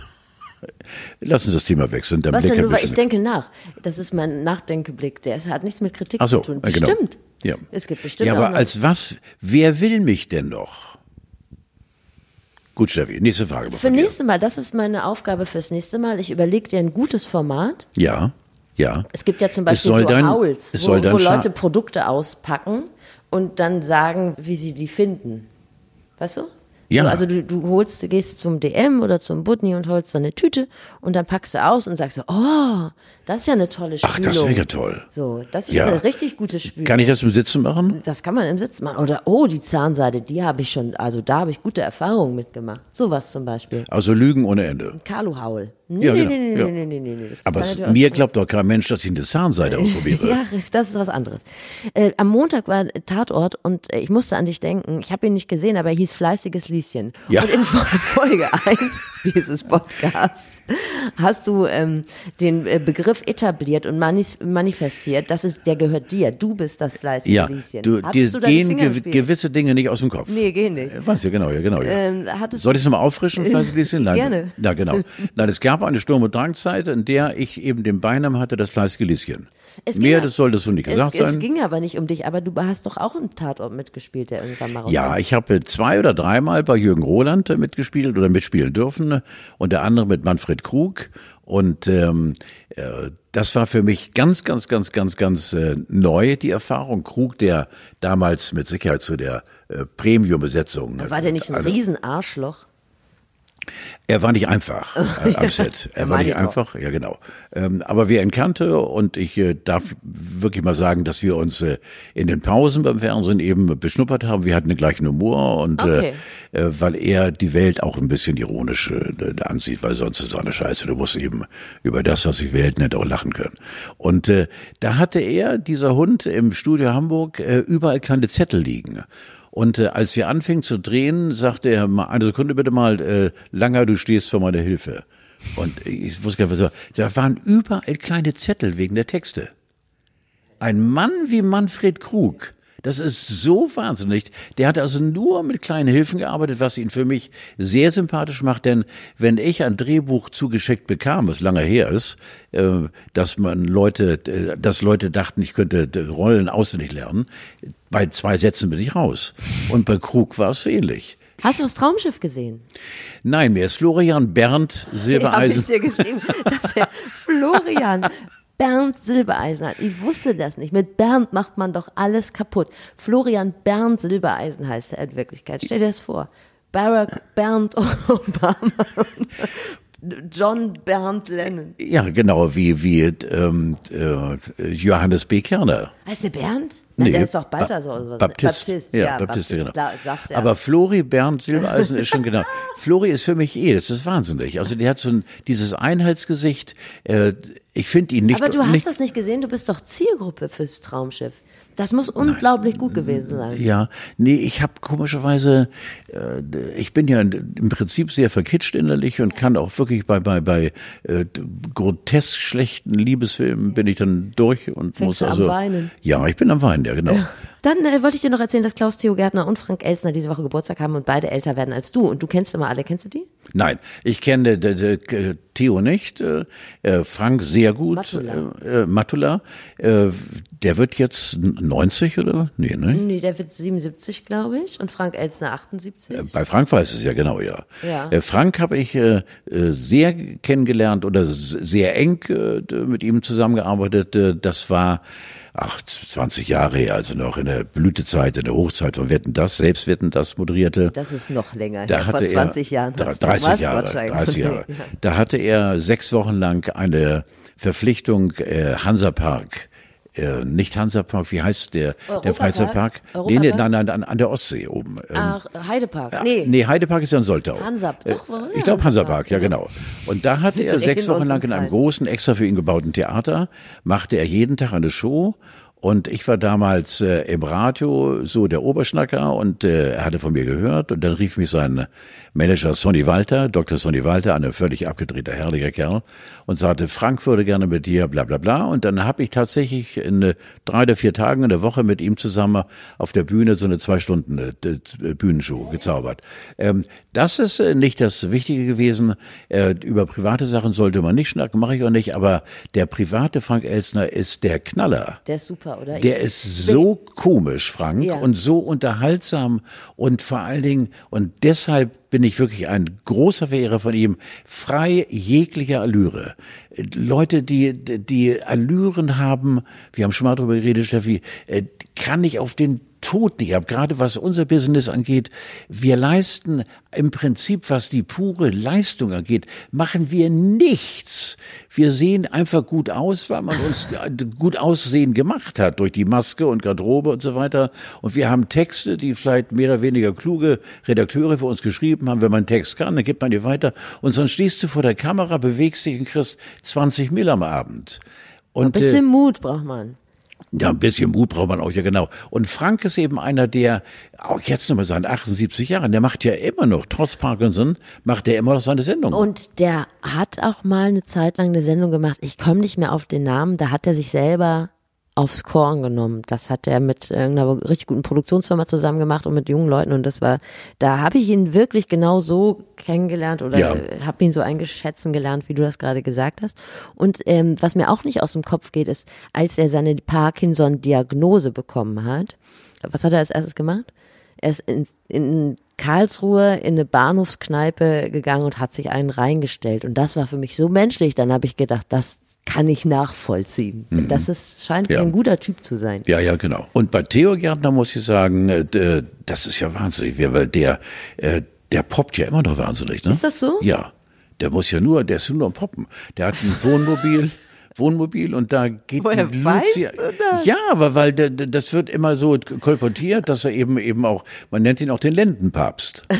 Lassen Sie das Thema wechseln. Was denn nur, weil ich denke nach. Das ist mein Nachdenkeblick. Der hat nichts mit Kritik so, zu tun. Bestimmt. Genau. Ja. Es gibt bestimmt. Ja, aber als was? Wer will mich denn noch? Gut, Steffi, nächste Frage. Für nächste Mal, das ist meine Aufgabe fürs nächste Mal. Ich überlege dir ein gutes Format. Ja, ja. Es gibt ja zum Beispiel so dann, Hauls, wo, wo Leute Produkte auspacken und dann sagen, wie sie die finden. Weißt du? Ja. So, also du, du holst, du gehst zum DM oder zum Butni und holst so eine Tüte und dann packst du aus und sagst so, oh, das ist ja eine tolle Spülung. Ach, das wäre ja toll. So, das ist ja. eine richtig gute Spülung. Kann ich das im Sitzen machen? Das kann man im Sitzen machen. Oder, oh, die Zahnseide, die habe ich schon, also da habe ich gute Erfahrungen mitgemacht. Sowas zum Beispiel. Also Lügen ohne Ende. Carlo Haul. Nee, ja, genau. nee, nee, ja. nee, nee, nee, nee, Aber es, mir glaubt doch kein Mensch, dass ich eine Zahnseide ausprobiere. ja, das ist was anderes. Äh, am Montag war Tatort und äh, ich musste an dich denken. Ich habe ihn nicht gesehen, aber er hieß Fleißiges Lieschen. Ja. Und in Folge 1 dieses Podcasts hast du ähm, den äh, Begriff etabliert und manifestiert. Das ist, der gehört dir. Du bist das fleißige ja, Lieschen. Du, dir du gehen gew gewisse Dinge nicht aus dem Kopf. Nee, gehen nicht. Äh, weiß ja, genau, ja, genau. Ja. Ähm, Soll ich es nochmal auffrischen, fleißige Lieschen? Nein. Gerne. Ja, genau. Nein, es gab eine Sturm- und Drangzeit, in der ich eben den Beinamen hatte, das fleißige Lieschen. Es Mehr das soll das so nicht gesagt es, sein. Es ging aber nicht um dich, aber du hast doch auch einen Tatort mitgespielt, der irgendwann mal Ja, ich habe zwei oder dreimal bei Jürgen Roland mitgespielt oder mitspielen dürfen, unter anderem mit Manfred Krug. Und ähm, äh, das war für mich ganz, ganz, ganz, ganz, ganz äh, neu, die Erfahrung. Krug, der damals mit Sicherheit zu der äh, Premium-Besetzung. War der nicht ein Riesenarschloch? Er war nicht einfach äh, am Set. Er war nicht einfach, ja genau. Ähm, aber wer ihn kannte und ich äh, darf wirklich mal sagen, dass wir uns äh, in den Pausen beim Fernsehen eben beschnuppert haben. Wir hatten den gleichen Humor und äh, okay. äh, weil er die Welt auch ein bisschen ironisch äh, ansieht, weil sonst ist es eine Scheiße. Du musst eben über das, was sich Welt nennt, auch lachen können. Und äh, da hatte er, dieser Hund im Studio Hamburg, überall kleine Zettel liegen. Und äh, als wir anfingen zu drehen, sagte er mal, eine Sekunde bitte mal, äh, Langer, du stehst vor meiner Hilfe. Und ich wusste gar nicht, was da waren überall kleine Zettel wegen der Texte. Ein Mann wie Manfred Krug, das ist so wahnsinnig. Der hat also nur mit kleinen Hilfen gearbeitet, was ihn für mich sehr sympathisch macht. Denn wenn ich ein Drehbuch zugeschickt bekam, was lange her ist, äh, dass man Leute, äh, dass Leute dachten, ich könnte Rollen auswendig lernen, bei zwei Sätzen bin ich raus. Und bei Krug war es ähnlich. Hast du das Traumschiff gesehen? Nein, mir ist Florian Bernd Silbereisen. Ja, hab ich dir geschrieben, dass er Florian Bernd Silbereisen hat. Ich wusste das nicht. Mit Bernd macht man doch alles kaputt. Florian Bernd Silbereisen heißt er in Wirklichkeit. Stell dir das vor. Barack Bernd Obama. John Bernd Lennon. Ja, genau, wie, wie ähm, äh, Johannes B. Kerner. Heißt der Bernd? Nein, Nee, der ist doch Ba- Balthasar oder sowas. Baptist. Baptist, ja, ja, Baptist, Baptist, genau. da sagt er. Aber Flori Bernd Silbereisen ist schon genau. Flori ist für mich eh, das ist wahnsinnig. Also der hat so ein, dieses Einheitsgesicht. Äh, ich finde ihn nicht. Aber du hast nicht, das nicht gesehen, du bist doch Zielgruppe fürs Traumschiff. Das muss unglaublich gut gewesen sein. Ja, nee, ich habe komischerweise, äh, ich bin ja im Prinzip sehr verkitscht innerlich und kann auch wirklich bei bei bei äh, grotesk schlechten Liebesfilmen bin ich dann durch und Fängst muss also weinen? ja, ich bin am weinen, ja genau. Dann äh, wollte ich dir noch erzählen, dass Klaus Theo Gärtner und Frank Elsner diese Woche Geburtstag haben und beide älter werden als du. Und du kennst immer alle. Kennst du die? Nein, ich kenne äh, Theo nicht, äh, äh, Frank sehr gut, Matula. Äh, äh, Matula, äh, der wird jetzt 90 oder? Nee, ne? Nee, der wird 77, glaube ich. Und Frank Elsner 78. Bei Frank weiß es ja genau, ja. Ja. Äh, Frank habe ich äh, äh, sehr kennengelernt oder sehr eng äh, mit ihm zusammengearbeitet. Äh, Das war ach, 20 Jahre her, also noch in der Blütezeit, in der Hochzeit von Wetten das, selbst Wetten das moderierte. Das ist noch länger Da her. Vor hatte 20 er, Jahren. dr- hast du 30 was Jahre, wahrscheinlich. 30 Jahre. Da hatte er sechs Wochen lang eine Verpflichtung äh, Hansapark. Äh, nicht Hansapark, wie heißt der, der Europapark? Freizeitpark? Nee, nee, nein, nein, an, an der Ostsee oben. Ähm, Ach, Heidepark. Nee. nee, Heidepark ist ja in Soltau. Hansa- Äh, doch, war- Ich glaube Hansapark, Hansa, ja genau. Und da hatte er sechs Wochen lang in einem großen, extra für ihn gebauten Theater, machte er jeden Tag eine Show. Und ich war damals äh, im Radio so der Oberschnacker und äh, er hatte von mir gehört und dann rief mich sein Manager Sonny Walter, Dr. Sonny Walter, ein völlig abgedrehter, herrlicher Kerl und sagte, Frank würde gerne mit dir, bla bla bla. Und dann habe ich tatsächlich in äh, drei oder vier Tagen in der Woche mit ihm zusammen auf der Bühne so eine zwei Stunden äh, d- Bühnenshow gezaubert. Ähm, das ist äh, nicht das Wichtige gewesen. Äh, über private Sachen sollte man nicht schnacken, mache ich auch nicht. Aber der private Frank Elsner ist der Knaller. Der ist super, oder? Der Ich- ist so komisch, Frank, Ja. und so unterhaltsam und vor allen Dingen, und deshalb bin ich wirklich ein großer Verehrer von ihm, frei jeglicher Allüre. Leute, die, die Allüren haben, wir haben schon mal drüber geredet, Steffi, äh, kann ich auf den Tod nicht ab, gerade was unser Business angeht. Wir leisten im Prinzip, was die pure Leistung angeht, machen wir nichts. Wir sehen einfach gut aus, weil man uns gut aussehen gemacht hat durch die Maske und Garderobe und so weiter. Und wir haben Texte, die vielleicht mehr oder weniger kluge Redakteure für uns geschrieben haben. Wenn man einen Text kann, dann gibt man die weiter. Und sonst stehst du vor der Kamera, bewegst dich und kriegst 20 Mill am Abend. Ein Und, äh, bisschen Mut braucht man. Ja, ein bisschen Mut braucht man auch, ja genau. Und Frank ist eben einer, der auch jetzt noch mal seinen 78 Jahren, der macht ja immer noch, trotz Parkinson, macht er immer noch seine Sendung. Und der hat auch mal eine Zeit lang eine Sendung gemacht. Ich komme nicht mehr auf den Namen. Da hat er sich selber aufs Korn genommen. Das hat er mit irgendeiner richtig guten Produktionsfirma zusammen gemacht und mit jungen Leuten. Und das war, da habe ich ihn wirklich genau so kennengelernt oder Ja. habe ihn so eingeschätzen gelernt, wie du das gerade gesagt hast. Und ähm, was mir auch nicht aus dem Kopf geht, ist, als er seine Parkinson-Diagnose bekommen hat, was hat er als erstes gemacht? Er ist in, in Karlsruhe in eine Bahnhofskneipe gegangen und hat sich einen reingestellt. Und das war für mich so menschlich. Dann habe ich gedacht, das kann ich nachvollziehen. Das ist, scheint Ja. ein guter Typ zu sein. Ja, ja, genau. Und bei Theo Gärtner muss ich sagen, äh, d- das ist ja wahnsinnig, weil der, äh, der poppt ja immer noch wahnsinnig, ne? Ist das so? Ja. Der muss ja nur, der ist nur am Poppen. Der hat ein Wohnmobil. Wohnmobil und da geht Woher die das? Ja, aber weil der- das wird immer so kolportiert, dass er eben eben auch, man nennt ihn auch den Lendenpapst.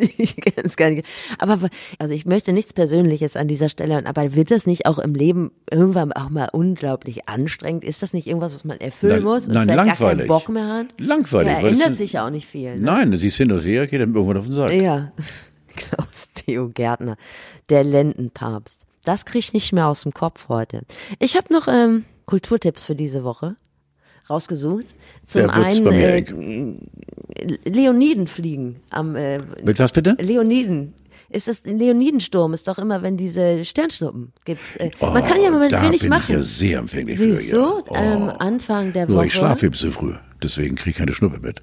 ich kann es gar nicht. Aber also ich möchte nichts Persönliches an dieser Stelle, aber wird das nicht auch im Leben irgendwann auch mal unglaublich anstrengend? Ist das nicht irgendwas, was man erfüllen Nein, muss und nein, vielleicht gar langweilig. keinen Bock mehr hat? Langweilig, Ja, ändert sind- sich ja auch nicht viel. Ne? Nein, sie ist hin und her, geht ihm irgendwann auf den Sack. Ja, Klaus Theo Gärtner, der Lendenpapst. Das krieg ich nicht mehr aus dem Kopf heute. Ich habe noch ähm, Kulturtipps für diese Woche rausgesucht. Zum wird's einen äh, Leoniden fliegen am äh, Mit was bitte? Leoniden. Ist das Leonidensturm? Ist doch immer, wenn diese Sternschnuppen gibt's. Äh, man kann ja im Oh, Moment da wenig bin machen. Ich ja sehr empfänglich Siehst für, ja. Oh. ähm, Anfang der Nur Woche. ich schlafe eben zu früh, deswegen kriege ich keine Schnuppe mit.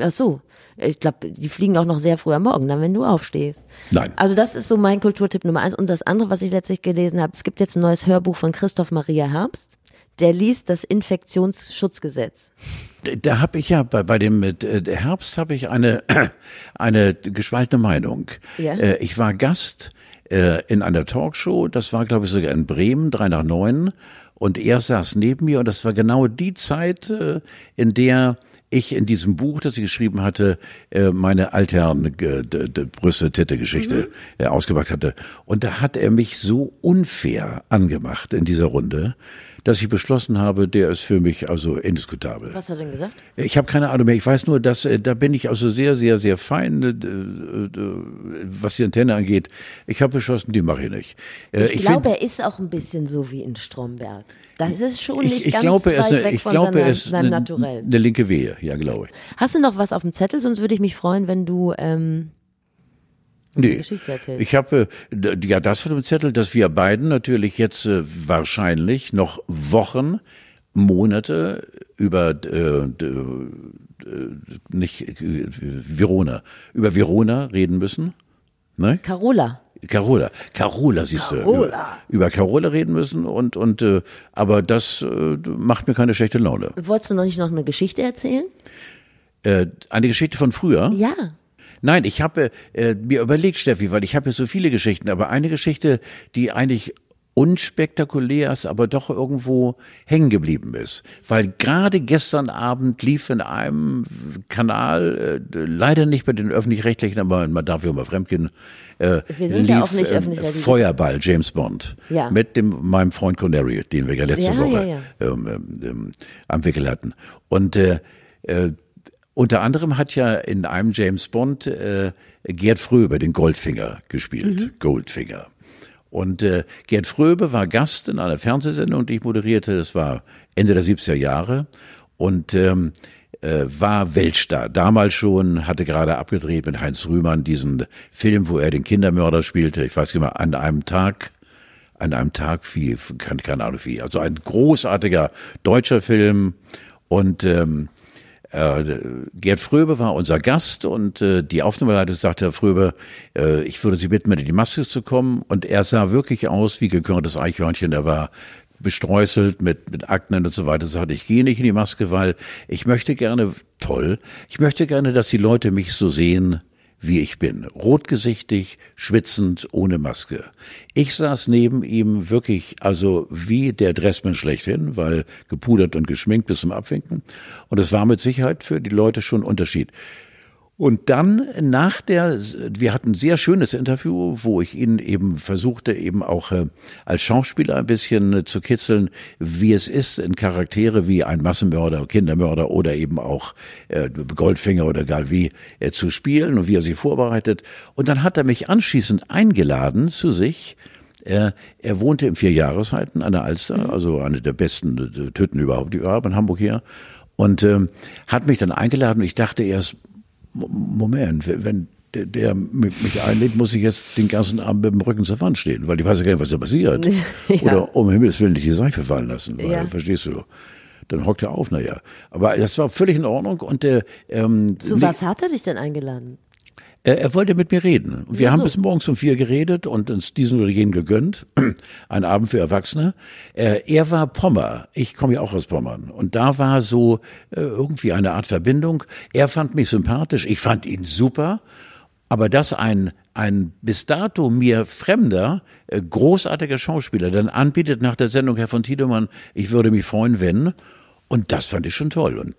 Ach so. Ich glaube, die fliegen auch noch sehr früh am Morgen, dann, wenn du aufstehst. Nein. Also das ist so mein Kulturtipp Nummer eins. Und das andere, was ich letztlich gelesen habe, es gibt jetzt ein neues Hörbuch von Christoph Maria Herbst. Der liest das Infektionsschutzgesetz. Da habe ich ja bei, bei dem äh, Herbst habe ich eine eine gespaltene Meinung. Ja. Äh, Ich war Gast äh, in einer Talkshow, das war glaube ich sogar in Bremen, drei nach neun, und er saß neben mir und das war genau die Zeit, äh, in der ich in diesem Buch, das ich geschrieben hatte, äh, meine alterne Brüste Titte Geschichte mhm. ausgepackt hatte. Und da hat er mich so unfair angemacht in dieser Runde, dass ich beschlossen habe, der ist für mich also indiskutabel. Was hat er denn gesagt? Ich habe keine Ahnung mehr. Ich weiß nur, dass äh, da bin ich also sehr, sehr, sehr fein, äh, äh, was die Antenne angeht. Ich habe beschlossen, die mache ich nicht. ich, ich glaube, er ist auch ein bisschen so wie in Stromberg. Das ist schon nicht ich, ich ganz glaube, weit eine, weg ich von glaube, seiner, es seinem eine, Naturell. eine linke Wehe, ja, glaube ich. Hast du noch was auf dem Zettel? Sonst würde ich mich freuen, wenn du ähm, Nee, Geschichte erzählst. ich habe äh, ja das von dem Zettel, dass wir beiden natürlich jetzt äh, wahrscheinlich noch Wochen, Monate über äh, äh, nicht äh, Verona, über Verona reden müssen. Ne? Carola. Carola, Carola, siehst du, über, über Carola reden müssen und und äh, aber das äh, macht mir keine schlechte Laune. Wolltest du noch nicht noch eine Geschichte erzählen? Äh, eine Geschichte von früher. Ja. Nein, ich habe äh, mir überlegt, Steffi, weil ich habe ja so viele Geschichten, aber eine Geschichte, die eigentlich unspektakulär ist, aber doch irgendwo hängen geblieben ist. Weil gerade gestern Abend lief in einem Kanal, äh, leider nicht bei den öffentlich-rechtlichen, aber man darf ja immer fremdgehen, äh, lief ja äh. Feuerball, James Bond. Ja. Mit dem, meinem Freund Connery, den wir ja letzte Ja, Woche. Ähm, ähm, ähm, am Wickel hatten. Und äh, äh, unter anderem hat ja in einem James Bond äh, Gerd Fröbe den Goldfinger gespielt. Mhm. Goldfinger. Und äh, Gerd Fröbe war Gast in einer Fernsehsendung, die ich moderierte. Das war Ende der 70er Jahre. Und ähm, äh, war Weltstar. Damals schon, hatte gerade abgedreht mit Heinz Rühmann diesen Film, wo er den Kindermörder spielte. Ich weiß nicht mehr, an einem Tag an einem Tag wie, keine, keine Ahnung wie. Also ein großartiger deutscher Film. Und ähm, äh, Gerd Fröbe war unser Gast und äh, die Aufnahmeleitung sagte, Herr Fröbe, äh, ich würde Sie bitten, mit in die Maske zu kommen. Und er sah wirklich aus wie gekörntes Eichhörnchen. Er war bestreuselt mit, mit Aknen und so weiter. Er sagte, ich gehe nicht in die Maske, weil ich möchte gerne, toll, ich möchte gerne, dass die Leute mich so sehen, wie ich bin. Rotgesichtig, schwitzend, ohne Maske. Ich saß neben ihm wirklich, also wie der Dressmann schlechthin, weil gepudert und geschminkt bis zum Abwinken. Und es war mit Sicherheit für die Leute schon ein Unterschied. Und dann nach der, wir hatten ein sehr schönes Interview, wo ich ihn eben versuchte, eben auch äh, als Schauspieler ein bisschen äh, zu kitzeln, wie es ist, in Charaktere wie ein Massenmörder, Kindermörder oder eben auch äh, Goldfinger oder egal wie äh, zu spielen und wie er sie vorbereitet. Und dann hat er mich anschließend eingeladen zu sich. Er, er wohnte im Vierjahreszeiten an der Alster, also eine der besten äh, Tüten überhaupt, die wir haben in Hamburg hier. Und ähm, hat mich dann eingeladen und ich dachte erst, Moment, wenn der, der mich einlädt, muss ich jetzt den ganzen Abend mit dem Rücken zur Wand stehen, weil ich weiß ja gar nicht, was da passiert. Ja. Oder um Himmels Willen nicht die Seife fallen lassen, weil, Ja. verstehst du? Dann hockt er auf, naja. Aber das war völlig in Ordnung und äh, ähm, Zu was hat er dich denn eingeladen? Er, er wollte mit mir reden. Und wir Ja, haben so. bis morgens um vier geredet und uns diesen oder jenen gegönnt. Ein Abend für Erwachsene. Äh, er war Pommer. Ich komme ja auch aus Pommern. Und da war so äh, irgendwie eine Art Verbindung. Er fand mich sympathisch. Ich fand ihn super. Aber dass ein, ein bis dato mir fremder, äh, großartiger Schauspieler dann anbietet nach der Sendung, Herr von Tiedemann, ich würde mich freuen, wenn. Und das fand ich schon toll. Und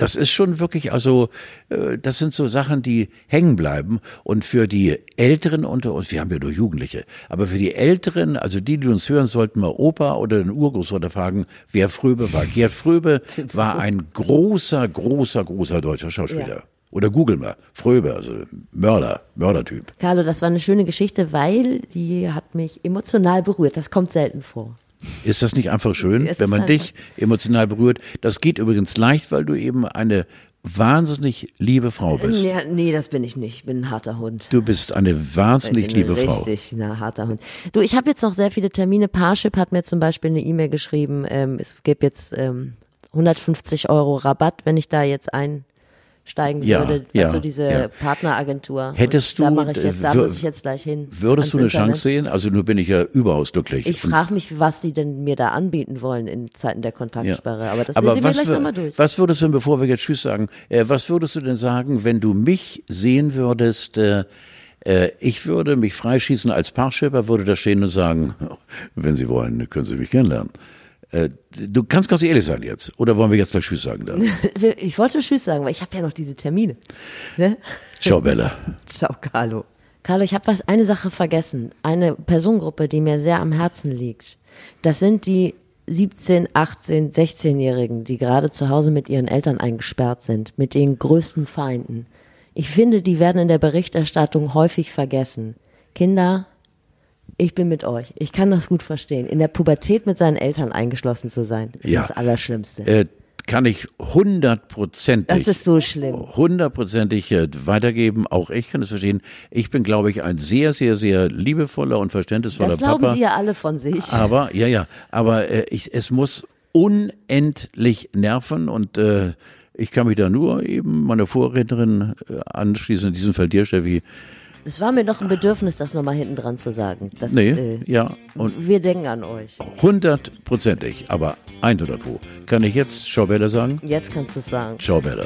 das ist schon wirklich, also, äh, das sind so Sachen, die hängen bleiben. Und für die Älteren unter uns, wir haben ja nur Jugendliche, aber für die Älteren, also die, die uns hören, sollten mal Opa oder den Urgroßvater fragen, wer Fröbe war. Gerd Fröbe war ein großer, großer, großer deutscher Schauspieler. Ja. Oder google mal, Fröbe, also Mörder, Mördertyp. Carlo, das war eine schöne Geschichte, weil die hat mich emotional berührt. Das kommt selten vor. Ist das nicht einfach schön, Es wenn man einfach- dich emotional berührt? Das geht übrigens leicht, weil du eben eine wahnsinnig liebe Frau bist. Ja, nee, das bin ich nicht. Ich bin ein harter Hund. Du bist eine wahnsinnig Ich bin liebe Frau. Richtig, na, harter Hund. Du, ich habe jetzt noch sehr viele Termine. Parship hat mir zum Beispiel eine E-Mail geschrieben. Ähm, es gibt jetzt ähm, 150 Euro Rabatt, wenn ich da jetzt einsteigen Ja, würde. ja, also diese ja. Partneragentur. Hättest Und Da du, mache ich jetzt, da äh, muss ich jetzt gleich hin. Würdest du eine Internet. Chance sehen? Also nur bin ich ja überaus glücklich. Ich frage mich, was die denn mir da anbieten wollen in Zeiten der Kontaktsperre. Aber das Aber lesen wir gleich nochmal durch. was würdest du, denn, bevor wir jetzt Tschüss sagen, äh, was würdest du denn sagen, wenn du mich sehen würdest, äh, Äh, ich würde mich freischießen als Parkschipper, würde da stehen und sagen, wenn Sie wollen, können Sie mich kennenlernen. Äh, du kannst ganz ehrlich sein jetzt. Oder wollen wir jetzt gleich Tschüss sagen dann? Ich wollte Tschüss sagen, weil ich habe ja noch diese Termine. Ne? Ciao, Bella. Ciao, Carlo. Carlo, ich habe was eine Sache vergessen. Eine Personengruppe, die mir sehr am Herzen liegt. Das sind die 17, 18, 16-Jährigen, die gerade zu Hause mit ihren Eltern eingesperrt sind, mit den größten Feinden. Ich finde, die werden in der Berichterstattung häufig vergessen. Kinder, ich bin mit euch. Ich kann das gut verstehen. In der Pubertät mit seinen Eltern eingeschlossen zu sein, ist Ja. das Allerschlimmste. Äh, kann ich hundertprozentig. Das ist so schlimm. Hundertprozentig äh, weitergeben. Auch ich kann es verstehen. Ich bin, glaube ich, ein sehr, sehr, sehr liebevoller und verständnisvoller Das glauben Papa. sie ja alle von sich. Aber, ja, ja, aber äh, ich, es muss unendlich nerven und äh, ich kann mich da nur eben meiner Vorrednerin äh, anschließen, in diesem Fall dir, Steffi. Es war mir doch ein Bedürfnis, das nochmal hinten dran zu sagen. Das, Nee, äh, ja, und wir denken an euch. hundertprozentig, aber 100 Pro. Kann ich jetzt Ciao Bella sagen? Jetzt kannst du es sagen. Ciao Bella.